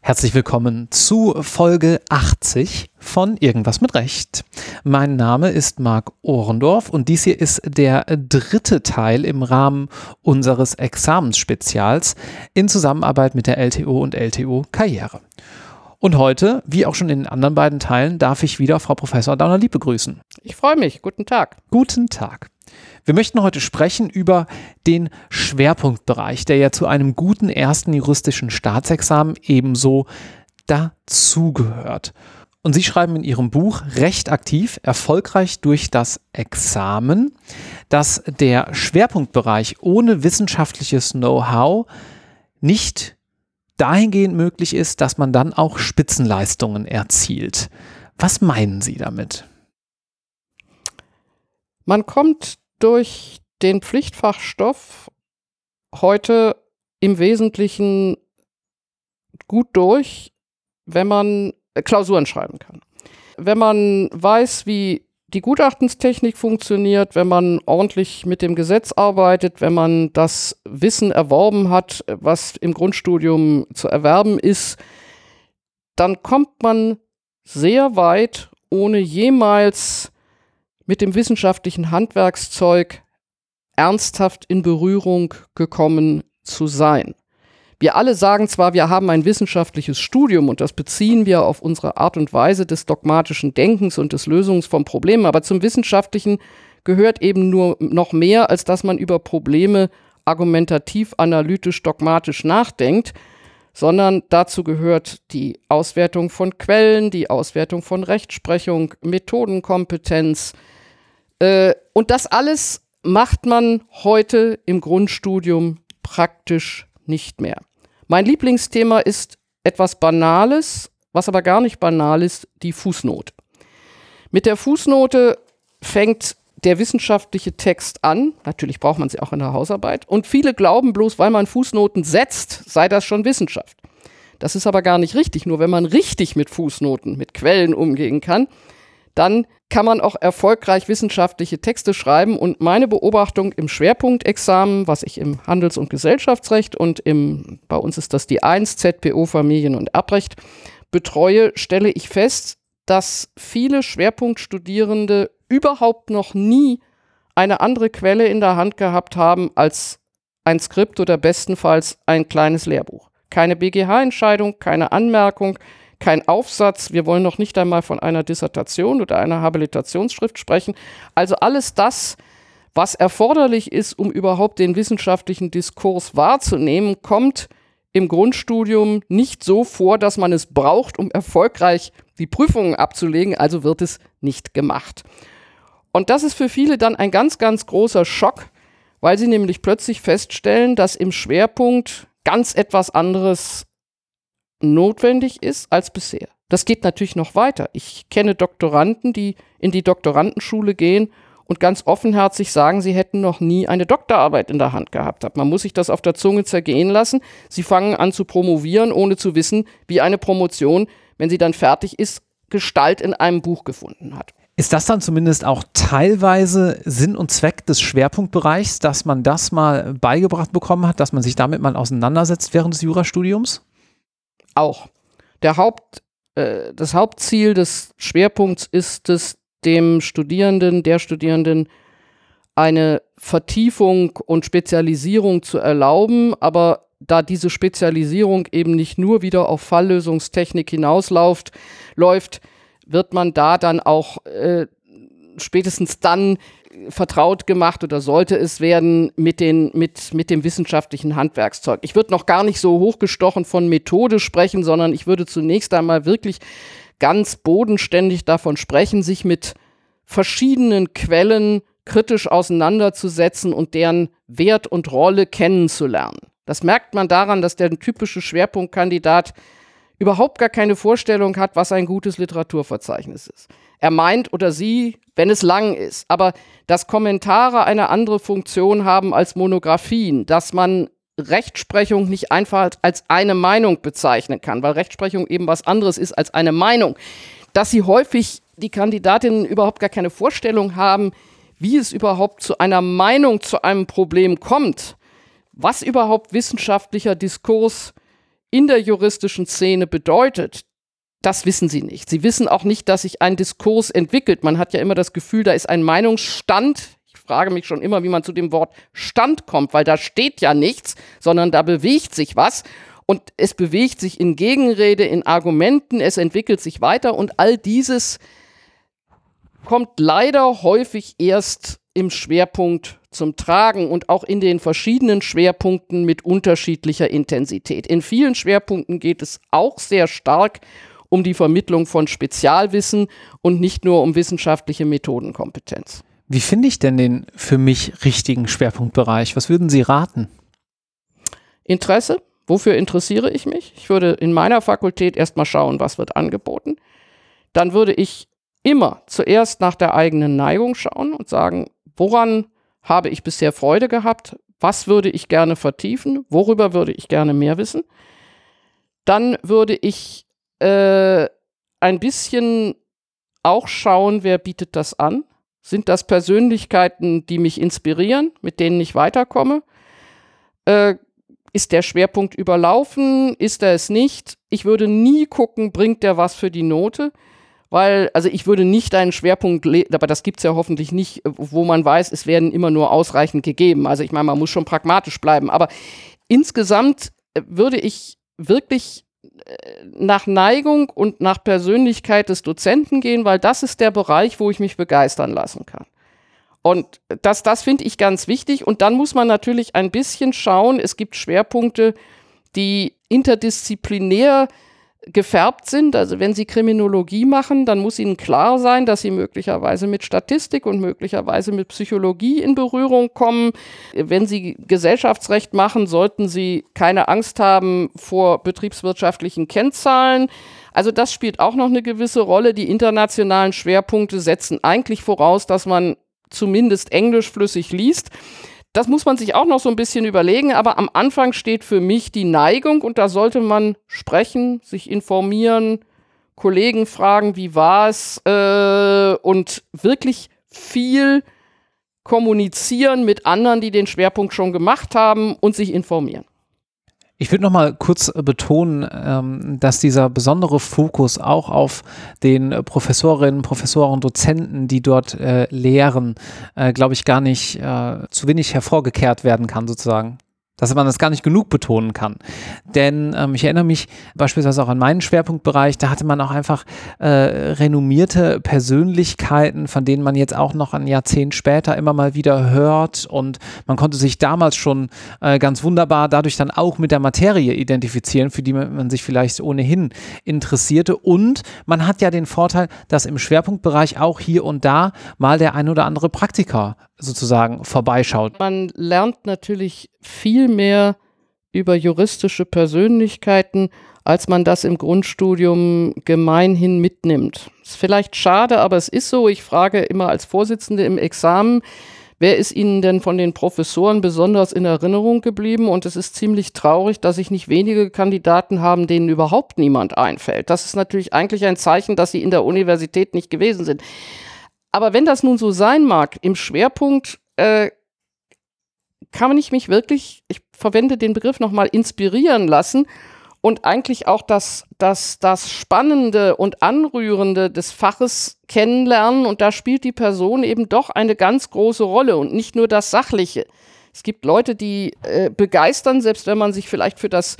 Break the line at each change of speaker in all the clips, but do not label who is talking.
Herzlich willkommen zu Folge 80 von Irgendwas mit Recht. Mein Name ist Marc Ohrendorf und dies hier ist der dritte Teil im Rahmen unseres Examensspezials in Zusammenarbeit mit der LTO und LTO Karriere. Und heute, wie auch schon in den anderen beiden Teilen, darf ich wieder Frau Professor Dauner-Lieb begrüßen.
Ich freue mich. Guten Tag.
Guten Tag. Wir möchten heute sprechen über den Schwerpunktbereich, der ja zu einem guten ersten juristischen Staatsexamen ebenso dazugehört. Und Sie schreiben in Ihrem Buch recht aktiv, erfolgreich durch das Examen, dass der Schwerpunktbereich ohne wissenschaftliches Know-how nicht dahingehend möglich ist, dass man dann auch Spitzenleistungen erzielt. Was meinen Sie damit?
Man kommt durch den Pflichtfachstoff heute im Wesentlichen gut durch, wenn man Klausuren schreiben kann. Wenn man weiß, wie die Gutachtenstechnik funktioniert, wenn man ordentlich mit dem Gesetz arbeitet, wenn man das Wissen erworben hat, was im Grundstudium zu erwerben ist, dann kommt man sehr weit, ohne jemals mit dem wissenschaftlichen Handwerkszeug ernsthaft in Berührung gekommen zu sein. Wir alle sagen zwar, wir haben ein wissenschaftliches Studium und das beziehen wir auf unsere Art und Weise des dogmatischen Denkens und des Lösungs von Problemen, aber zum Wissenschaftlichen gehört eben nur noch mehr, als dass man über Probleme argumentativ, analytisch, dogmatisch nachdenkt, sondern dazu gehört die Auswertung von Quellen, die Auswertung von Rechtsprechung, Methodenkompetenz, äh, und das alles macht man heute im Grundstudium praktisch nicht mehr. Mein Lieblingsthema ist etwas Banales, was aber gar nicht banal ist, die Fußnote. Mit der Fußnote fängt der wissenschaftliche Text an. Natürlich braucht man sie auch in der Hausarbeit. Und viele glauben bloß, weil man Fußnoten setzt, sei das schon Wissenschaft. Das ist aber gar nicht richtig. Nur wenn man richtig mit Fußnoten, mit Quellen umgehen kann, dann kann man auch erfolgreich wissenschaftliche Texte schreiben. Und meine Beobachtung im Schwerpunktexamen, was ich im Handels- und Gesellschaftsrecht und im, bei uns ist das die 1 ZPO Familien- und Erbrecht betreue, stelle ich fest, dass viele Schwerpunktstudierende überhaupt noch nie eine andere Quelle in der Hand gehabt haben als ein Skript oder bestenfalls ein kleines Lehrbuch. Keine BGH-Entscheidung, keine Anmerkung, kein Aufsatz. Wir wollen noch nicht einmal von einer Dissertation oder einer Habilitationsschrift sprechen. Also alles das, was erforderlich ist, um überhaupt den wissenschaftlichen Diskurs wahrzunehmen, kommt im Grundstudium nicht so vor, dass man es braucht, um erfolgreich die Prüfungen abzulegen, also wird es nicht gemacht. Und das ist für viele dann ein ganz, ganz großer Schock, weil sie nämlich plötzlich feststellen, dass im Schwerpunkt ganz etwas anderes notwendig ist als bisher. Das geht natürlich noch weiter. Ich kenne Doktoranden, die in die Doktorandenschule gehen und ganz offenherzig sagen, sie hätten noch nie eine Doktorarbeit in der Hand gehabt. Man muss sich das auf der Zunge zergehen lassen. Sie fangen an zu promovieren, ohne zu wissen, wie eine Promotion, wenn sie dann fertig ist, Gestalt in einem Buch gefunden hat.
Ist das dann zumindest auch teilweise Sinn und Zweck des Schwerpunktbereichs, dass man das mal beigebracht bekommen hat, dass man sich damit mal auseinandersetzt während des Jurastudiums?
Auch. Der Haupt, äh, das Hauptziel des Schwerpunkts ist es, dem Studierenden, der Studierenden eine Vertiefung und Spezialisierung zu erlauben, aber da diese Spezialisierung eben nicht nur wieder auf Falllösungstechnik hinausläuft, läuft, wird man da dann auch äh, spätestens dann vertraut gemacht oder sollte es werden mit, den, mit, mit dem wissenschaftlichen Handwerkszeug. Ich würde noch gar nicht so hochgestochen von Methode sprechen, sondern ich würde zunächst einmal wirklich ganz bodenständig davon sprechen, sich mit verschiedenen Quellen kritisch auseinanderzusetzen und deren Wert und Rolle kennenzulernen. Das merkt man daran, dass der typische Schwerpunktkandidat überhaupt gar keine Vorstellung hat, was ein gutes Literaturverzeichnis ist. Er meint oder sie, wenn es lang ist, aber dass Kommentare eine andere Funktion haben als Monographien, dass man Rechtsprechung nicht einfach als eine Meinung bezeichnen kann, weil Rechtsprechung eben was anderes ist als eine Meinung, dass sie häufig die Kandidatinnen überhaupt gar keine Vorstellung haben, wie es überhaupt zu einer Meinung zu einem Problem kommt, was überhaupt wissenschaftlicher Diskurs in der juristischen Szene bedeutet, das wissen sie nicht. Sie wissen auch nicht, dass sich ein Diskurs entwickelt. Man hat ja immer das Gefühl, da ist ein Meinungsstand. Ich frage mich schon immer, wie man zu dem Wort Stand kommt, weil da steht ja nichts, sondern da bewegt sich was. Und es bewegt sich in Gegenrede, in Argumenten, es entwickelt sich weiter und all dieses kommt leider häufig erst im Schwerpunkt zum Tragen und auch in den verschiedenen Schwerpunkten mit unterschiedlicher Intensität. In vielen Schwerpunkten geht es auch sehr stark um die Vermittlung von Spezialwissen und nicht nur um wissenschaftliche Methodenkompetenz.
Wie finde ich denn den für mich richtigen Schwerpunktbereich? Was würden Sie raten?
Interesse. Wofür interessiere ich mich? Ich würde in meiner Fakultät erstmal schauen, was wird angeboten. Dann würde ich immer zuerst nach der eigenen Neigung schauen und sagen, woran habe ich bisher Freude gehabt? Was würde ich gerne vertiefen? Worüber würde ich gerne mehr wissen? Dann würde ich äh, ein bisschen auch schauen, wer bietet das an. Sind das Persönlichkeiten, die mich inspirieren, mit denen ich weiterkomme? Äh, ist der Schwerpunkt überlaufen? Ist er es nicht? Ich würde nie gucken, bringt der was für die Note? Weil, also ich würde nicht einen Schwerpunkt, aber das gibt es ja hoffentlich nicht, wo man weiß, es werden immer nur ausreichend gegeben. Also ich meine, man muss schon pragmatisch bleiben. Aber insgesamt äh, würde ich wirklich nach Neigung und nach Persönlichkeit des Dozenten gehen, weil das ist der Bereich, wo ich mich begeistern lassen kann. Und das, das finde ich ganz wichtig. Und dann muss man natürlich ein bisschen schauen, es gibt Schwerpunkte, die interdisziplinär gefärbt sind. Also wenn Sie Kriminologie machen, dann muss Ihnen klar sein, dass Sie möglicherweise mit Statistik und möglicherweise mit Psychologie in Berührung kommen. Wenn Sie Gesellschaftsrecht machen, sollten Sie keine Angst haben vor betriebswirtschaftlichen Kennzahlen. Also das spielt auch noch eine gewisse Rolle. Die internationalen Schwerpunkte setzen eigentlich voraus, dass man zumindest Englisch flüssig liest. Das muss man sich auch noch so ein bisschen überlegen, aber am Anfang steht für mich die Neigung und da sollte man sprechen, sich informieren, Kollegen fragen, wie war es äh, und wirklich viel kommunizieren mit anderen, die den Schwerpunkt schon gemacht haben und sich informieren.
Ich würde noch mal kurz äh, betonen, ähm, dass dieser besondere Fokus auch auf den Professorinnen, Professoren, Dozenten, die dort äh, lehren, äh, glaube ich, gar nicht äh, zu wenig hervorgekehrt werden kann, sozusagen dass man das gar nicht genug betonen kann. Denn ähm, ich erinnere mich beispielsweise auch an meinen Schwerpunktbereich, da hatte man auch einfach äh, renommierte Persönlichkeiten, von denen man jetzt auch noch ein Jahrzehnt später immer mal wieder hört und man konnte sich damals schon äh, ganz wunderbar dadurch dann auch mit der Materie identifizieren, für die man, man sich vielleicht ohnehin interessierte und man hat ja den Vorteil, dass im Schwerpunktbereich auch hier und da mal der ein oder andere Praktiker sozusagen vorbeischaut.
Man lernt natürlich viel mehr über juristische Persönlichkeiten, als man das im Grundstudium gemeinhin mitnimmt. Ist vielleicht schade, aber es ist so. Ich frage immer als Vorsitzende im Examen, wer ist Ihnen denn von den Professoren besonders in Erinnerung geblieben? Und es ist ziemlich traurig, dass sich nicht wenige Kandidaten haben, denen überhaupt niemand einfällt. Das ist natürlich eigentlich ein Zeichen, dass sie in der Universität nicht gewesen sind. Aber wenn das nun so sein mag, im Schwerpunkt äh, kann ich mich wirklich, ich verwende den Begriff nochmal, inspirieren lassen und eigentlich auch das, das, das Spannende und Anrührende des Faches kennenlernen. Und da spielt die Person eben doch eine ganz große Rolle und nicht nur das Sachliche. Es gibt Leute, die äh, begeistern, selbst wenn man sich vielleicht für das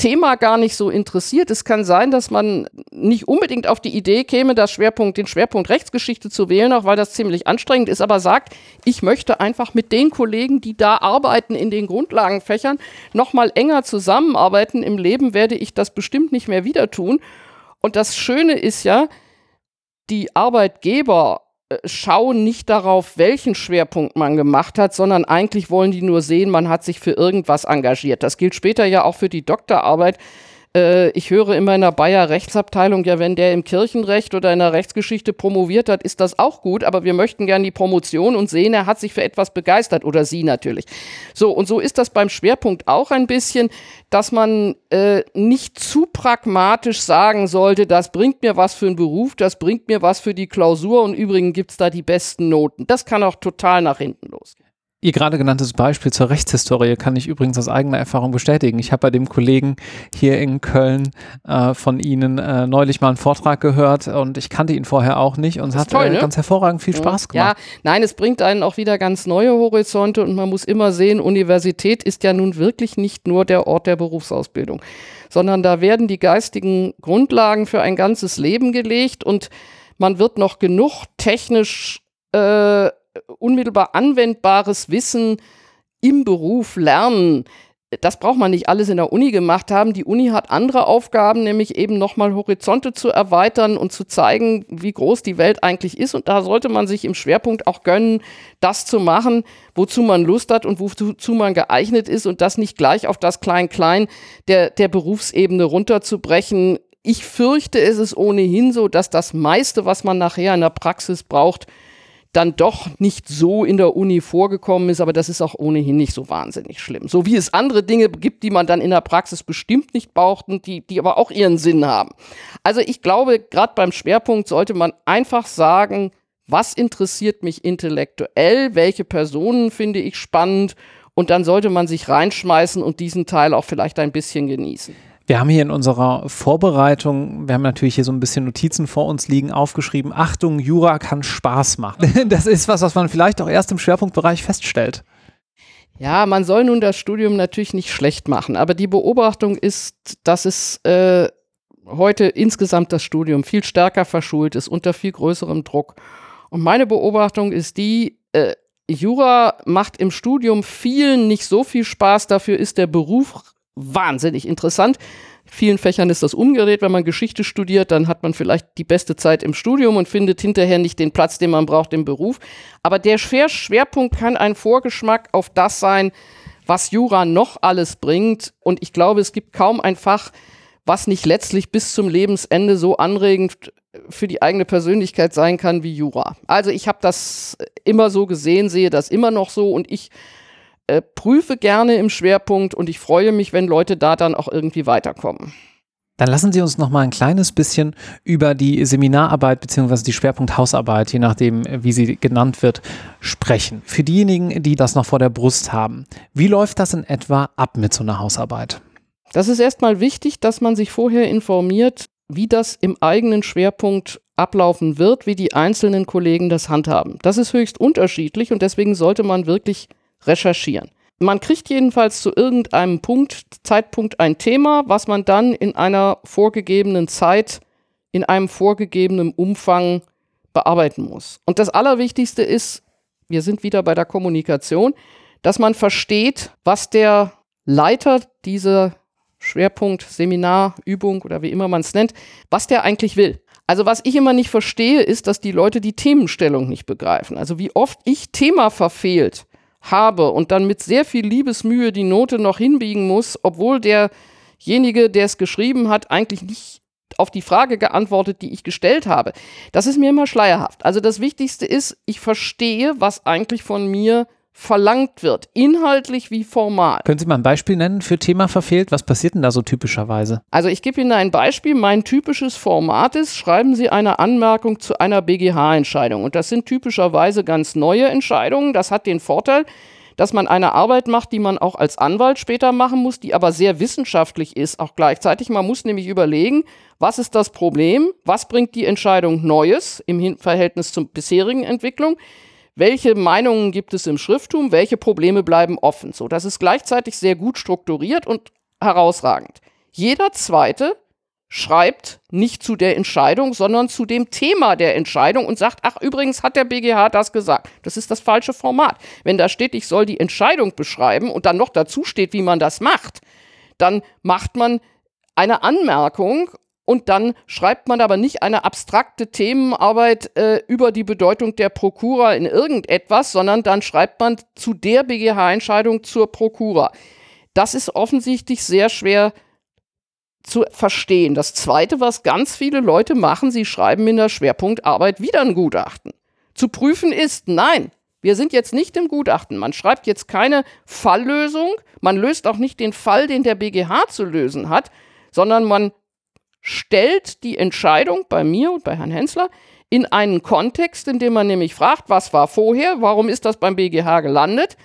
Thema gar nicht so interessiert. Es kann sein, dass man nicht unbedingt auf die Idee käme, das Schwerpunkt, den Schwerpunkt Rechtsgeschichte zu wählen, auch weil das ziemlich anstrengend ist, aber sagt, ich möchte einfach mit den Kollegen, die da arbeiten in den Grundlagenfächern, noch mal enger zusammenarbeiten. Im Leben werde ich das bestimmt nicht mehr wieder tun. Und das Schöne ist ja, die Arbeitgeber schauen nicht darauf, welchen Schwerpunkt man gemacht hat, sondern eigentlich wollen die nur sehen, man hat sich für irgendwas engagiert. Das gilt später ja auch für die Doktorarbeit. Äh, ich höre immer in der Bayer Rechtsabteilung, ja, wenn der im Kirchenrecht oder in der Rechtsgeschichte promoviert hat, ist das auch gut, aber wir möchten gerne die Promotion und sehen, er hat sich für etwas begeistert oder sie natürlich. So, und so ist das beim Schwerpunkt auch ein bisschen, dass man äh, nicht zu pragmatisch sagen sollte, das bringt mir was für einen Beruf, das bringt mir was für die Klausur und übrigens gibt es da die besten Noten. Das kann auch total nach hinten losgehen.
Ihr gerade genanntes Beispiel zur Rechtshistorie kann ich übrigens aus eigener Erfahrung bestätigen. Ich habe bei dem Kollegen hier in Köln äh, von Ihnen äh, neulich mal einen Vortrag gehört und ich kannte ihn vorher auch nicht und es hat toll, äh, ne? ganz hervorragend viel Spaß gemacht.
Ja, nein, es bringt einen auch wieder ganz neue Horizonte und man muss immer sehen, Universität ist ja nun wirklich nicht nur der Ort der Berufsausbildung, sondern da werden die geistigen Grundlagen für ein ganzes Leben gelegt und man wird noch genug technisch äh, unmittelbar anwendbares Wissen im Beruf lernen. Das braucht man nicht alles in der Uni gemacht haben. Die Uni hat andere Aufgaben, nämlich eben nochmal Horizonte zu erweitern und zu zeigen, wie groß die Welt eigentlich ist. Und da sollte man sich im Schwerpunkt auch gönnen, das zu machen, wozu man Lust hat und wozu man geeignet ist und das nicht gleich auf das Klein-Klein der, der Berufsebene runterzubrechen. Ich fürchte, es ist ohnehin so, dass das meiste, was man nachher in der Praxis braucht, dann doch nicht so in der Uni vorgekommen ist, aber das ist auch ohnehin nicht so wahnsinnig schlimm. So wie es andere Dinge gibt, die man dann in der Praxis bestimmt nicht braucht und die, die aber auch ihren Sinn haben. Also ich glaube, gerade beim Schwerpunkt sollte man einfach sagen, was interessiert mich intellektuell, welche Personen finde ich spannend und dann sollte man sich reinschmeißen und diesen Teil auch vielleicht ein bisschen genießen.
Wir haben hier in unserer Vorbereitung, wir haben natürlich hier so ein bisschen Notizen vor uns liegen, aufgeschrieben, Achtung, Jura kann Spaß machen. Das ist was, was man vielleicht auch erst im Schwerpunktbereich feststellt.
Ja, man soll nun das Studium natürlich nicht schlecht machen, aber die Beobachtung ist, dass es äh, heute insgesamt das Studium viel stärker verschult ist, unter viel größerem Druck. Und meine Beobachtung ist die, äh, Jura macht im Studium vielen nicht so viel Spaß, dafür ist der Beruf wahnsinnig interessant. In vielen Fächern ist das umgedreht. Wenn man Geschichte studiert, dann hat man vielleicht die beste Zeit im Studium und findet hinterher nicht den Platz, den man braucht im Beruf. Aber der Schwerpunkt kann ein Vorgeschmack auf das sein, was Jura noch alles bringt. Und ich glaube, es gibt kaum ein Fach, was nicht letztlich bis zum Lebensende so anregend für die eigene Persönlichkeit sein kann wie Jura. Also ich habe das immer so gesehen, sehe das immer noch so und ich äh, prüfe gerne im Schwerpunkt und ich freue mich, wenn Leute da dann auch irgendwie weiterkommen.
Dann lassen Sie uns noch mal ein kleines bisschen über die Seminararbeit bzw. die Schwerpunkt-Hausarbeit, je nachdem, wie sie genannt wird, sprechen. Für diejenigen, die das noch vor der Brust haben, wie läuft das in etwa ab mit so einer Hausarbeit?
Das ist erstmal wichtig, dass man sich vorher informiert, wie das im eigenen Schwerpunkt ablaufen wird, wie die einzelnen Kollegen das handhaben. Das ist höchst unterschiedlich und deswegen sollte man wirklich recherchieren. Man kriegt jedenfalls zu irgendeinem Punkt, Zeitpunkt ein Thema, was man dann in einer vorgegebenen Zeit, in einem vorgegebenen Umfang bearbeiten muss. Und das Allerwichtigste ist, wir sind wieder bei der Kommunikation, dass man versteht, was der Leiter dieser Schwerpunkt, Seminar, Übung oder wie immer man es nennt, was der eigentlich will. Also was ich immer nicht verstehe, ist, dass die Leute die Themenstellung nicht begreifen. Also wie oft ich Thema verfehlt habe und dann mit sehr viel Liebesmühe die Note noch hinbiegen muss, obwohl derjenige, der es geschrieben hat, eigentlich nicht auf die Frage geantwortet, die ich gestellt habe. Das ist mir immer schleierhaft. Also das Wichtigste ist, ich verstehe, was eigentlich von mir verlangt wird, inhaltlich wie formal.
Können Sie mal ein Beispiel nennen für Thema verfehlt? Was passiert denn da so typischerweise?
Also ich gebe Ihnen ein Beispiel. Mein typisches Format ist, schreiben Sie eine Anmerkung zu einer BGH-Entscheidung. Und das sind typischerweise ganz neue Entscheidungen. Das hat den Vorteil, dass man eine Arbeit macht, die man auch als Anwalt später machen muss, die aber sehr wissenschaftlich ist, auch gleichzeitig. Man muss nämlich überlegen, was ist das Problem, was bringt die Entscheidung Neues im Verhältnis zur bisherigen Entwicklung welche Meinungen gibt es im Schrifttum, welche Probleme bleiben offen. So, das ist gleichzeitig sehr gut strukturiert und herausragend. Jeder zweite schreibt nicht zu der Entscheidung, sondern zu dem Thema der Entscheidung und sagt, ach übrigens hat der BGH das gesagt. Das ist das falsche Format. Wenn da steht, ich soll die Entscheidung beschreiben und dann noch dazu steht, wie man das macht, dann macht man eine Anmerkung und dann schreibt man aber nicht eine abstrakte Themenarbeit äh, über die Bedeutung der Prokura in irgendetwas, sondern dann schreibt man zu der BGH-Entscheidung zur Prokura. Das ist offensichtlich sehr schwer zu verstehen. Das Zweite, was ganz viele Leute machen, sie schreiben in der Schwerpunktarbeit wieder ein Gutachten. Zu prüfen ist, nein, wir sind jetzt nicht im Gutachten. Man schreibt jetzt keine Falllösung, man löst auch nicht den Fall, den der BGH zu lösen hat, sondern man stellt die Entscheidung bei mir und bei Herrn Hensler in einen Kontext, in dem man nämlich fragt, was war vorher, warum ist das beim BGH gelandet,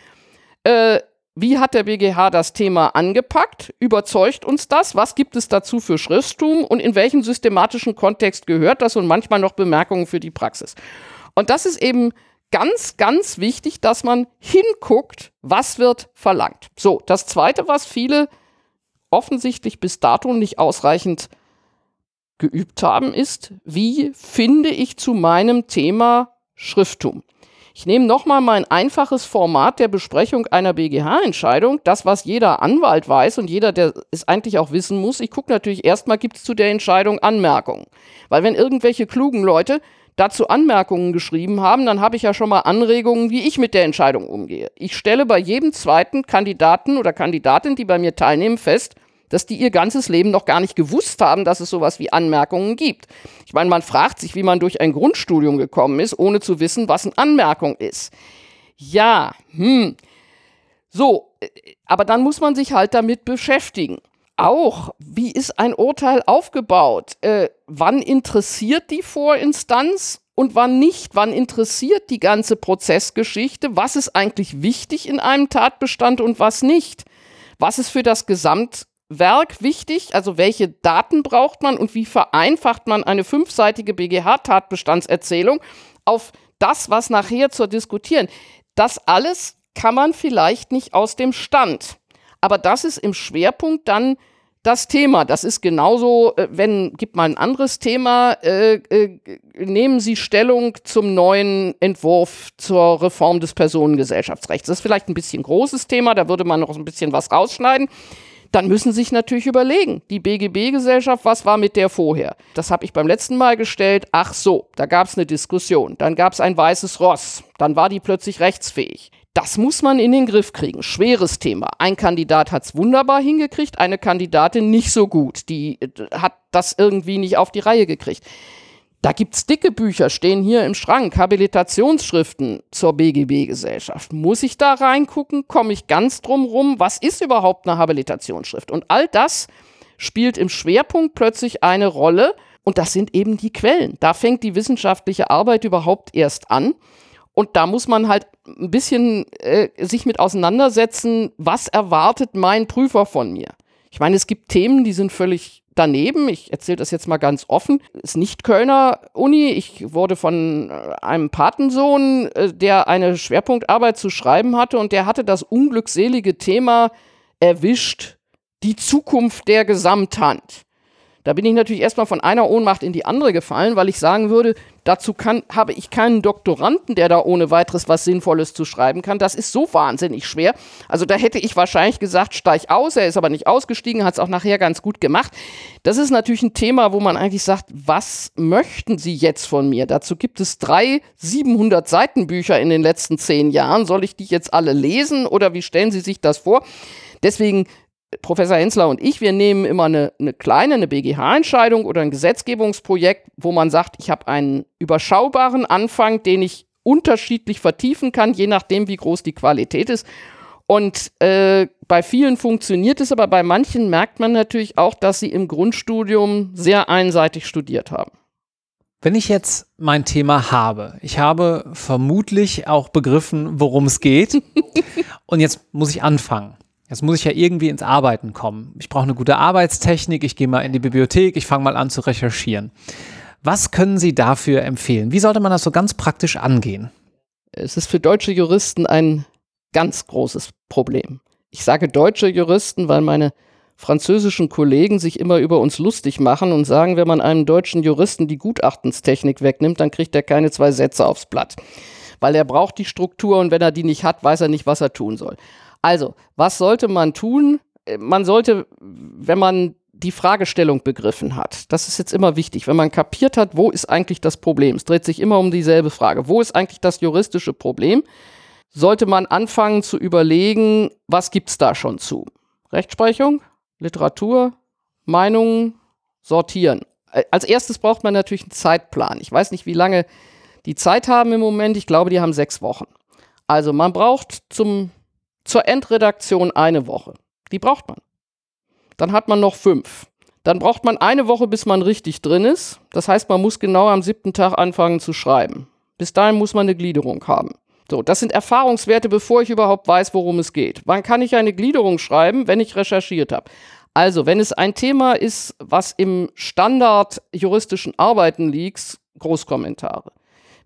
äh, wie hat der BGH das Thema angepackt, überzeugt uns das, was gibt es dazu für Schrifttum? Und in welchen systematischen Kontext gehört das? Und manchmal noch Bemerkungen für die Praxis. Und das ist eben ganz, ganz wichtig, dass man hinguckt, was wird verlangt. So, das Zweite, was viele offensichtlich bis dato nicht ausreichend geübt haben, ist, wie finde ich zu meinem Thema Schrifttum? Ich nehme nochmal mein einfaches Format der Besprechung einer BGH-Entscheidung, das, was jeder Anwalt weiß und jeder, der es eigentlich auch wissen muss. Ich gucke natürlich erstmal, gibt es zu der Entscheidung Anmerkungen. Weil wenn irgendwelche klugen Leute dazu Anmerkungen geschrieben haben, dann habe ich ja schon mal Anregungen, wie ich mit der Entscheidung umgehe. Ich stelle bei jedem zweiten Kandidaten oder Kandidatin, die bei mir teilnehmen, fest, dass die ihr ganzes Leben noch gar nicht gewusst haben, dass es sowas wie Anmerkungen gibt. Ich meine, man fragt sich, wie man durch ein Grundstudium gekommen ist, ohne zu wissen, was eine Anmerkung ist. Ja, hm. So, äh, aber dann muss man sich halt damit beschäftigen auch, wie ist ein Urteil aufgebaut? Äh, wann interessiert die Vorinstanz und wann nicht? Wann interessiert die ganze Prozessgeschichte? Was ist eigentlich wichtig in einem Tatbestand und was nicht? Was ist für das Gesamtwerk wichtig? Also welche Daten braucht man und wie vereinfacht man eine fünfseitige BGH-Tatbestandserzählung auf das, was nachher zu diskutieren? Das alles kann man vielleicht nicht aus dem Stand. Aber das ist im Schwerpunkt dann das Thema. Das ist genauso, äh, wenn, gibt mal ein anderes Thema, äh, äh, nehmen Sie Stellung zum neuen Entwurf zur Reform des Personengesellschaftsrechts. Das ist vielleicht ein bisschen großes Thema, da würde man noch ein bisschen was rausschneiden. Dann müssen Sie sich natürlich überlegen, die BGB-Gesellschaft, was war mit der vorher? Das habe ich beim letzten Mal gestellt. Ach so, da gab es eine Diskussion. Dann gab es ein weißes Ross. Dann war die plötzlich rechtsfähig. Das muss man in den Griff kriegen. Schweres Thema. Ein Kandidat hat es wunderbar hingekriegt, eine Kandidatin nicht so gut. Die äh, hat das irgendwie nicht auf die Reihe gekriegt. Da gibt es dicke Bücher, stehen hier im Schrank, Habilitationsschriften zur BGB-Gesellschaft. Muss ich da reingucken? Komme ich ganz drum rum? Was ist überhaupt eine Habilitationsschrift? Und all das spielt im Schwerpunkt plötzlich eine Rolle. Und das sind eben die Quellen. Da fängt die wissenschaftliche Arbeit überhaupt erst an. Und da muss man halt ein bisschen äh, sich mit auseinandersetzen, was erwartet mein Prüfer von mir. Ich meine, es gibt Themen, die sind völlig daneben. Ich erzähle das jetzt mal ganz offen. Ist nicht Kölner Uni. Ich wurde von äh, einem Patensohn, äh, der eine Schwerpunktarbeit zu schreiben hatte und der hatte das unglückselige Thema erwischt, die Zukunft der Gesamthand. Da bin ich natürlich erstmal von einer Ohnmacht in die andere gefallen, weil ich sagen würde, dazu kann, habe ich keinen Doktoranden, der da ohne weiteres was Sinnvolles zu schreiben kann. Das ist so wahnsinnig schwer. Also da hätte ich wahrscheinlich gesagt, steig aus. Er ist aber nicht ausgestiegen, hat es auch nachher ganz gut gemacht. Das ist natürlich ein Thema, wo man eigentlich sagt, was möchten Sie jetzt von mir? Dazu gibt es drei 700 Seiten Bücher in den letzten zehn Jahren. Soll ich die jetzt alle lesen oder wie stellen Sie sich das vor? Deswegen Professor Hensler und ich, wir nehmen immer eine, eine kleine, eine BGH-Entscheidung oder ein Gesetzgebungsprojekt, wo man sagt, ich habe einen überschaubaren Anfang, den ich unterschiedlich vertiefen kann, je nachdem, wie groß die Qualität ist. Und äh, bei vielen funktioniert es, aber bei manchen merkt man natürlich auch, dass sie im Grundstudium sehr einseitig studiert haben.
Wenn ich jetzt mein Thema habe, ich habe vermutlich auch begriffen, worum es geht. und jetzt muss ich anfangen. Jetzt muss ich ja irgendwie ins Arbeiten kommen. Ich brauche eine gute Arbeitstechnik, ich gehe mal in die Bibliothek, ich fange mal an zu recherchieren. Was können Sie dafür empfehlen? Wie sollte man das so ganz praktisch angehen?
Es ist für deutsche Juristen ein ganz großes Problem. Ich sage deutsche Juristen, weil meine französischen Kollegen sich immer über uns lustig machen und sagen, wenn man einem deutschen Juristen die Gutachtenstechnik wegnimmt, dann kriegt er keine zwei Sätze aufs Blatt. Weil er braucht die Struktur und wenn er die nicht hat, weiß er nicht, was er tun soll. Also, was sollte man tun? Äh, man sollte, wenn man die Fragestellung begriffen hat, das ist jetzt immer wichtig, wenn man kapiert hat, wo ist eigentlich das Problem? Es dreht sich immer um dieselbe Frage. Wo ist eigentlich das juristische Problem? Sollte man anfangen zu überlegen, was gibt es da schon zu? Rechtsprechung, Literatur, Meinungen sortieren. Äh, als erstes braucht man natürlich einen Zeitplan. Ich weiß nicht, wie lange die Zeit haben im Moment. Ich glaube, die haben sechs Wochen. Also man braucht zum, zur Endredaktion eine Woche. Die braucht man. Dann hat man noch fünf. Dann braucht man eine Woche, bis man richtig drin ist. Das heißt, man muss genau am siebten Tag anfangen zu schreiben. Bis dahin muss man eine Gliederung haben. So, das sind Erfahrungswerte, bevor ich überhaupt weiß, worum es geht. Wann kann ich eine Gliederung schreiben, wenn ich recherchiert habe? Also, wenn es ein Thema ist, was im Standard juristischen Arbeiten liegt, Großkommentare.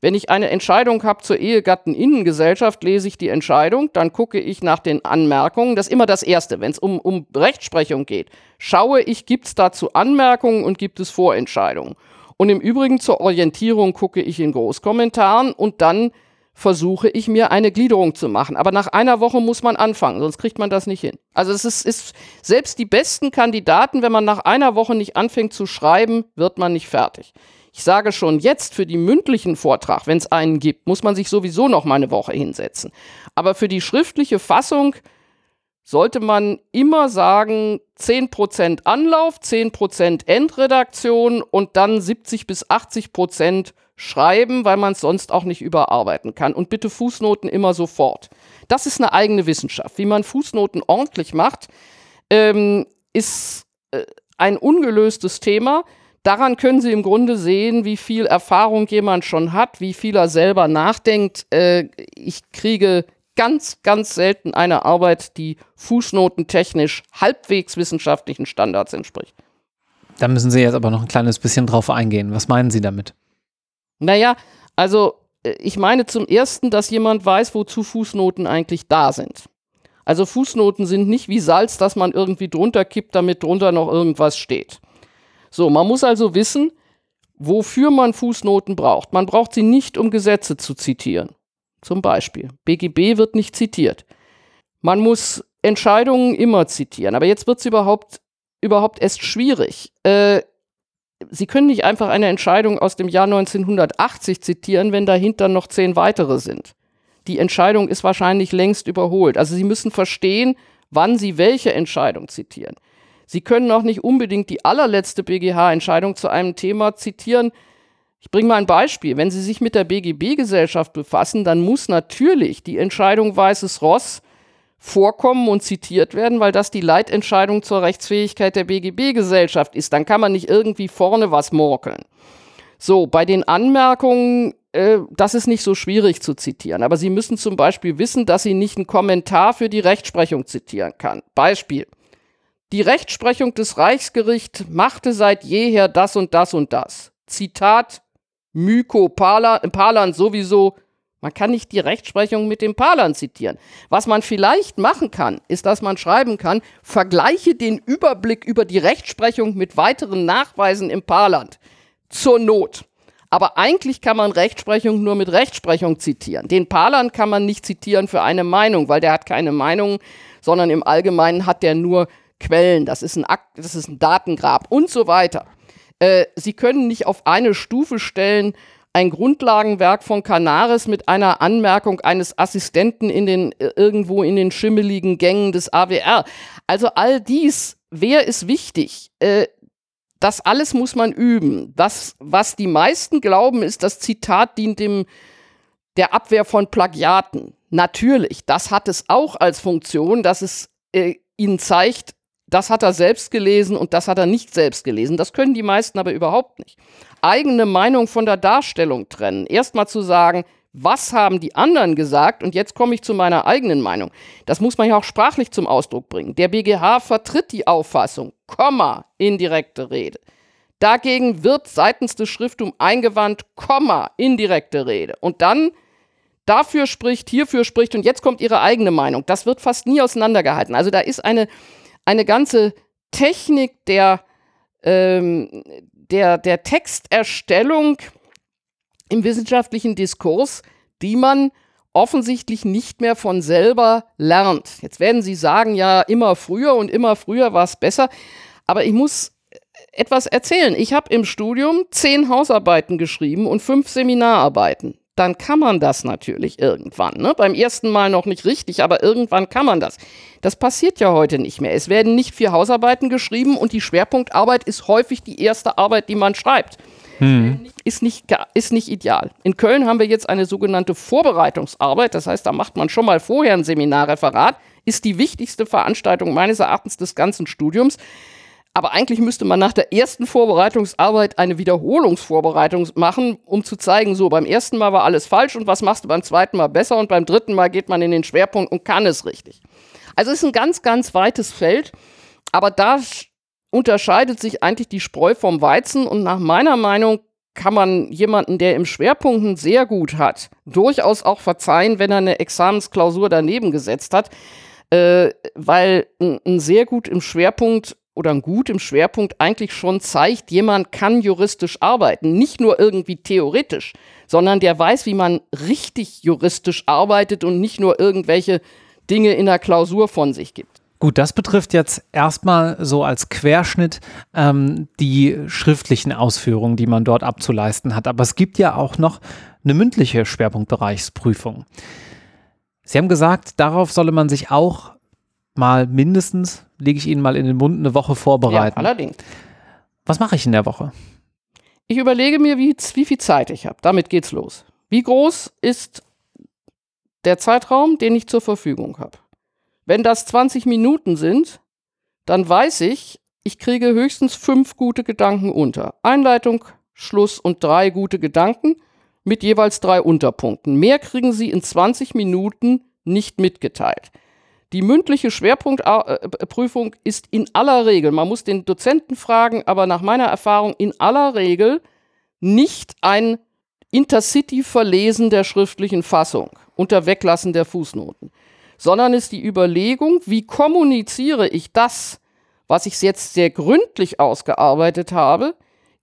Wenn ich eine Entscheidung habe zur Ehegatteninnengesellschaft, lese ich die Entscheidung, dann gucke ich nach den Anmerkungen. Das ist immer das Erste, wenn es um, um Rechtsprechung geht. Schaue ich, gibt es dazu Anmerkungen und gibt es Vorentscheidungen. Und im Übrigen zur Orientierung gucke ich in Großkommentaren und dann versuche ich mir eine Gliederung zu machen. Aber nach einer Woche muss man anfangen, sonst kriegt man das nicht hin. Also es ist, ist selbst die besten Kandidaten, wenn man nach einer Woche nicht anfängt zu schreiben, wird man nicht fertig. Ich sage schon jetzt für die mündlichen Vortrag, wenn es einen gibt, muss man sich sowieso noch mal eine Woche hinsetzen. Aber für die schriftliche Fassung sollte man immer sagen, 10% Anlauf, 10% Endredaktion und dann 70 bis 80% schreiben, weil man es sonst auch nicht überarbeiten kann. Und bitte Fußnoten immer sofort. Das ist eine eigene Wissenschaft. Wie man Fußnoten ordentlich macht, ähm, ist äh, ein ungelöstes Thema. Daran können Sie im Grunde sehen, wie viel Erfahrung jemand schon hat, wie viel er selber nachdenkt. Äh, ich kriege ganz, ganz selten eine Arbeit, die fußnotentechnisch halbwegs wissenschaftlichen Standards entspricht.
Da müssen Sie jetzt aber noch ein kleines bisschen drauf eingehen. Was meinen Sie damit?
Naja, also äh, ich meine zum Ersten, dass jemand weiß, wozu Fußnoten eigentlich da sind. Also Fußnoten sind nicht wie Salz, dass man irgendwie drunter kippt, damit drunter noch irgendwas steht. So, man muss also wissen, wofür man Fußnoten braucht. Man braucht sie nicht, um Gesetze zu zitieren. Zum Beispiel. BGB wird nicht zitiert. Man muss Entscheidungen immer zitieren. Aber jetzt wird es überhaupt, überhaupt erst schwierig. Äh, Sie können nicht einfach eine Entscheidung aus dem Jahr 1980 zitieren, wenn dahinter noch zehn weitere sind. Die Entscheidung ist wahrscheinlich längst überholt. Also Sie müssen verstehen, wann Sie welche Entscheidung zitieren. Sie können auch nicht unbedingt die allerletzte BGH-Entscheidung zu einem Thema zitieren, ich bringe mal ein Beispiel. Wenn Sie sich mit der BGB-Gesellschaft befassen, dann muss natürlich die Entscheidung Weißes Ross vorkommen und zitiert werden, weil das die Leitentscheidung zur Rechtsfähigkeit der BGB-Gesellschaft ist. Dann kann man nicht irgendwie vorne was morkeln. So, bei den Anmerkungen, äh, das ist nicht so schwierig zu zitieren. Aber Sie müssen zum Beispiel wissen, dass Sie nicht einen Kommentar für die Rechtsprechung zitieren kann. Beispiel. Die Rechtsprechung des Reichsgerichts machte seit jeher das und das und das. Zitat Myko Palan sowieso, man kann nicht die Rechtsprechung mit dem Palan zitieren. Was man vielleicht machen kann, ist, dass man schreiben kann, vergleiche den Überblick über die Rechtsprechung mit weiteren Nachweisen im Parland. Zur Not. Aber eigentlich kann man Rechtsprechung nur mit Rechtsprechung zitieren. Den Palan kann man nicht zitieren für eine Meinung, weil der hat keine Meinung, sondern im Allgemeinen hat der nur Quellen. Das ist ein Akt, das ist ein Datengrab und so weiter. Äh, Sie können nicht auf eine Stufe stellen, ein Grundlagenwerk von Canaris mit einer Anmerkung eines Assistenten in den, äh, irgendwo in den schimmeligen Gängen des AWR. Also all dies, wer ist wichtig? Äh, das alles muss man üben. Das, was die meisten glauben, ist, das Zitat dient dem, der Abwehr von Plagiaten. Natürlich, das hat es auch als Funktion, dass es äh, ihnen zeigt, das hat er selbst gelesen und das hat er nicht selbst gelesen. Das können die meisten aber überhaupt nicht. Eigene Meinung von der Darstellung trennen. Erstmal zu sagen, was haben die anderen gesagt und jetzt komme ich zu meiner eigenen Meinung. Das muss man ja auch sprachlich zum Ausdruck bringen. Der BGH vertritt die Auffassung, Komma, indirekte Rede. Dagegen wird seitens des Schriftums eingewandt, Komma, indirekte Rede. Und dann dafür spricht, hierfür spricht und jetzt kommt ihre eigene Meinung. Das wird fast nie auseinandergehalten. Also da ist eine eine ganze Technik der, ähm, der, der Texterstellung im wissenschaftlichen Diskurs, die man offensichtlich nicht mehr von selber lernt. Jetzt werden Sie sagen, ja, immer früher und immer früher war es besser. Aber ich muss etwas erzählen. Ich habe im Studium zehn Hausarbeiten geschrieben und fünf Seminararbeiten. Dann kann man das natürlich irgendwann. Ne? Beim ersten Mal noch nicht richtig, aber irgendwann kann man das. Das passiert ja heute nicht mehr. Es werden nicht vier Hausarbeiten geschrieben und die Schwerpunktarbeit ist häufig die erste Arbeit, die man schreibt. Hm. Ist, nicht, ist nicht ideal. In Köln haben wir jetzt eine sogenannte Vorbereitungsarbeit. Das heißt, da macht man schon mal vorher ein Seminarreferat. Ist die wichtigste Veranstaltung meines Erachtens des ganzen Studiums. Aber eigentlich müsste man nach der ersten Vorbereitungsarbeit eine Wiederholungsvorbereitung machen, um zu zeigen, so beim ersten Mal war alles falsch und was machst du beim zweiten Mal besser und beim dritten Mal geht man in den Schwerpunkt und kann es richtig. Also es ist ein ganz, ganz weites Feld, aber da unterscheidet sich eigentlich die Spreu vom Weizen und nach meiner Meinung kann man jemanden, der im Schwerpunkten sehr gut hat, durchaus auch verzeihen, wenn er eine Examensklausur daneben gesetzt hat, äh, weil ein sehr gut im Schwerpunkt oder ein Gut im Schwerpunkt eigentlich schon zeigt, jemand kann juristisch arbeiten, nicht nur irgendwie theoretisch, sondern der weiß, wie man richtig juristisch arbeitet und nicht nur irgendwelche Dinge in der Klausur von sich gibt.
Gut, das betrifft jetzt erstmal so als Querschnitt ähm, die schriftlichen Ausführungen, die man dort abzuleisten hat. Aber es gibt ja auch noch eine mündliche Schwerpunktbereichsprüfung. Sie haben gesagt, darauf solle man sich auch mal mindestens, lege ich Ihnen mal in den Mund, eine Woche vorbereiten.
Ja, allerdings.
Was mache ich in der Woche?
Ich überlege mir, wie, wie viel Zeit ich habe. Damit geht's los. Wie groß ist der Zeitraum, den ich zur Verfügung habe? Wenn das 20 Minuten sind, dann weiß ich, ich kriege höchstens fünf gute Gedanken unter. Einleitung, Schluss und drei gute Gedanken mit jeweils drei Unterpunkten. Mehr kriegen Sie in 20 Minuten nicht mitgeteilt. Die mündliche Schwerpunktprüfung ist in aller Regel, man muss den Dozenten fragen, aber nach meiner Erfahrung in aller Regel nicht ein Intercity-Verlesen der schriftlichen Fassung unter Weglassen der Fußnoten, sondern ist die Überlegung, wie kommuniziere ich das, was ich jetzt sehr gründlich ausgearbeitet habe,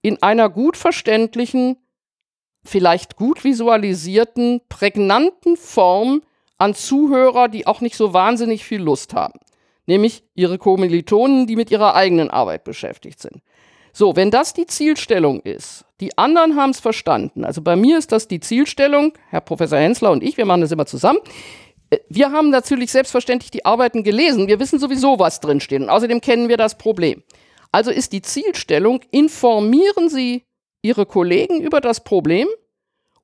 in einer gut verständlichen, vielleicht gut visualisierten, prägnanten Form, an Zuhörer, die auch nicht so wahnsinnig viel Lust haben. Nämlich ihre Kommilitonen, die mit ihrer eigenen Arbeit beschäftigt sind. So, wenn das die Zielstellung ist, die anderen haben es verstanden. Also bei mir ist das die Zielstellung, Herr Professor Hensler und ich, wir machen das immer zusammen. Äh, wir haben natürlich selbstverständlich die Arbeiten gelesen. Wir wissen sowieso, was drinsteht. Und außerdem kennen wir das Problem. Also ist die Zielstellung, informieren Sie Ihre Kollegen über das Problem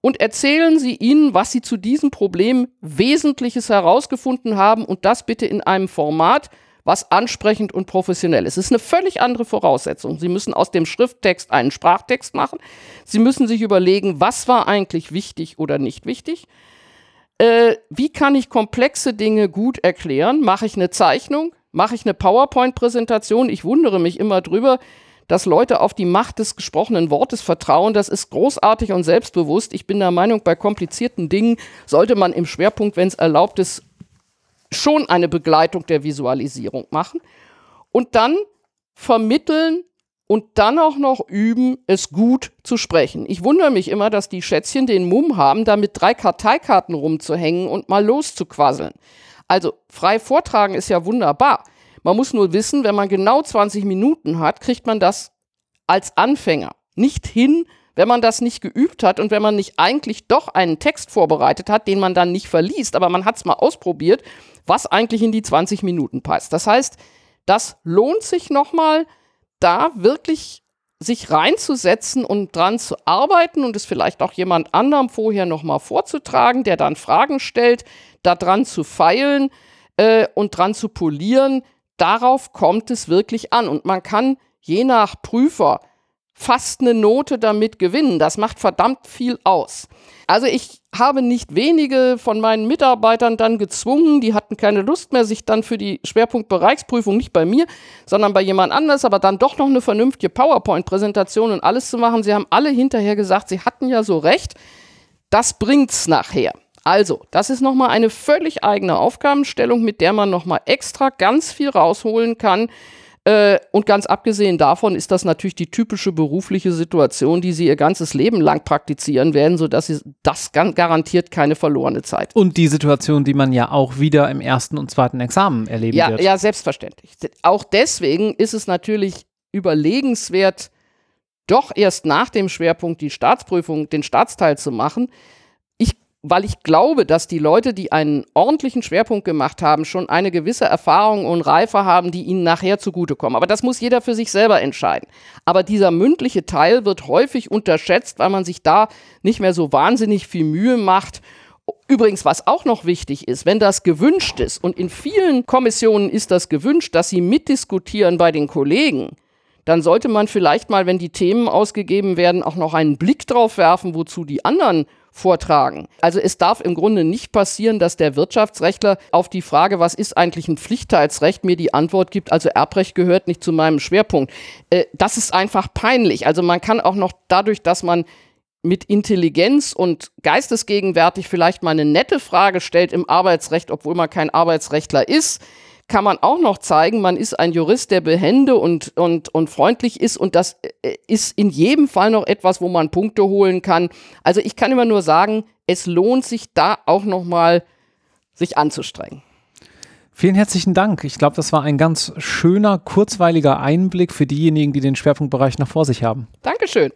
und erzählen Sie ihnen, was Sie zu diesem Problem Wesentliches herausgefunden haben und das bitte in einem Format, was ansprechend und professionell ist. Es ist eine völlig andere Voraussetzung. Sie müssen aus dem Schrifttext einen Sprachtext machen. Sie müssen sich überlegen, was war eigentlich wichtig oder nicht wichtig. Äh, wie kann ich komplexe Dinge gut erklären? Mache ich eine Zeichnung? Mache ich eine PowerPoint-Präsentation? Ich wundere mich immer drüber, dass Leute auf die Macht des gesprochenen Wortes vertrauen. Das ist großartig und selbstbewusst. Ich bin der Meinung, bei komplizierten Dingen sollte man im Schwerpunkt, wenn es erlaubt ist, schon eine Begleitung der Visualisierung machen. Und dann vermitteln und dann auch noch üben, es gut zu sprechen. Ich wundere mich immer, dass die Schätzchen den Mumm haben, da mit drei Karteikarten rumzuhängen und mal loszuquasseln. Also frei vortragen ist ja wunderbar. Man muss nur wissen, wenn man genau 20 Minuten hat, kriegt man das als Anfänger nicht hin, wenn man das nicht geübt hat und wenn man nicht eigentlich doch einen Text vorbereitet hat, den man dann nicht verliest, aber man hat es mal ausprobiert, was eigentlich in die 20 Minuten passt. Das heißt, das lohnt sich nochmal, da wirklich sich reinzusetzen und dran zu arbeiten und es vielleicht auch jemand anderem vorher nochmal vorzutragen, der dann Fragen stellt, da dran zu feilen äh, und dran zu polieren, darauf kommt es wirklich an. Und man kann je nach Prüfer fast eine Note damit gewinnen. Das macht verdammt viel aus. Also ich habe nicht wenige von meinen Mitarbeitern dann gezwungen, die hatten keine Lust mehr, sich dann für die Schwerpunktbereichsprüfung nicht bei mir, sondern bei jemand anders, aber dann doch noch eine vernünftige PowerPoint-Präsentation und alles zu machen. Sie haben alle hinterher gesagt, sie hatten ja so recht. Das bringt's nachher. Also, das ist nochmal eine völlig eigene Aufgabenstellung, mit der man nochmal extra ganz viel rausholen kann. Äh, und ganz abgesehen davon ist das natürlich die typische berufliche Situation, die sie ihr ganzes Leben lang praktizieren werden, sodass sie das garantiert keine verlorene Zeit.
Und die Situation, die man ja auch wieder im ersten und zweiten Examen erleben
ja,
wird.
Ja, selbstverständlich. Auch deswegen ist es natürlich überlegenswert, doch erst nach dem Schwerpunkt die Staatsprüfung, den Staatsteil zu machen, weil ich glaube, dass die Leute, die einen ordentlichen Schwerpunkt gemacht haben, schon eine gewisse Erfahrung und Reife haben, die ihnen nachher zugutekommen. Aber das muss jeder für sich selber entscheiden. Aber dieser mündliche Teil wird häufig unterschätzt, weil man sich da nicht mehr so wahnsinnig viel Mühe macht. Übrigens, was auch noch wichtig ist, wenn das gewünscht ist, und in vielen Kommissionen ist das gewünscht, dass sie mitdiskutieren bei den Kollegen, dann sollte man vielleicht mal, wenn die Themen ausgegeben werden, auch noch einen Blick drauf werfen, wozu die anderen vortragen. Also es darf im Grunde nicht passieren, dass der Wirtschaftsrechtler auf die Frage, was ist eigentlich ein Pflichtteilsrecht, mir die Antwort gibt, also Erbrecht gehört nicht zu meinem Schwerpunkt. Äh, das ist einfach peinlich. Also man kann auch noch dadurch, dass man mit Intelligenz und geistesgegenwärtig vielleicht mal eine nette Frage stellt im Arbeitsrecht, obwohl man kein Arbeitsrechtler ist, kann man auch noch zeigen, man ist ein Jurist, der behende und, und, und freundlich ist und das äh, ist in jedem Fall noch etwas, wo man Punkte holen kann. Also ich kann immer nur sagen, es lohnt sich da auch noch mal sich anzustrengen.
Vielen herzlichen Dank. Ich glaube, das war ein ganz schöner, kurzweiliger Einblick für diejenigen, die den Schwerpunktbereich noch vor sich haben.
Dankeschön.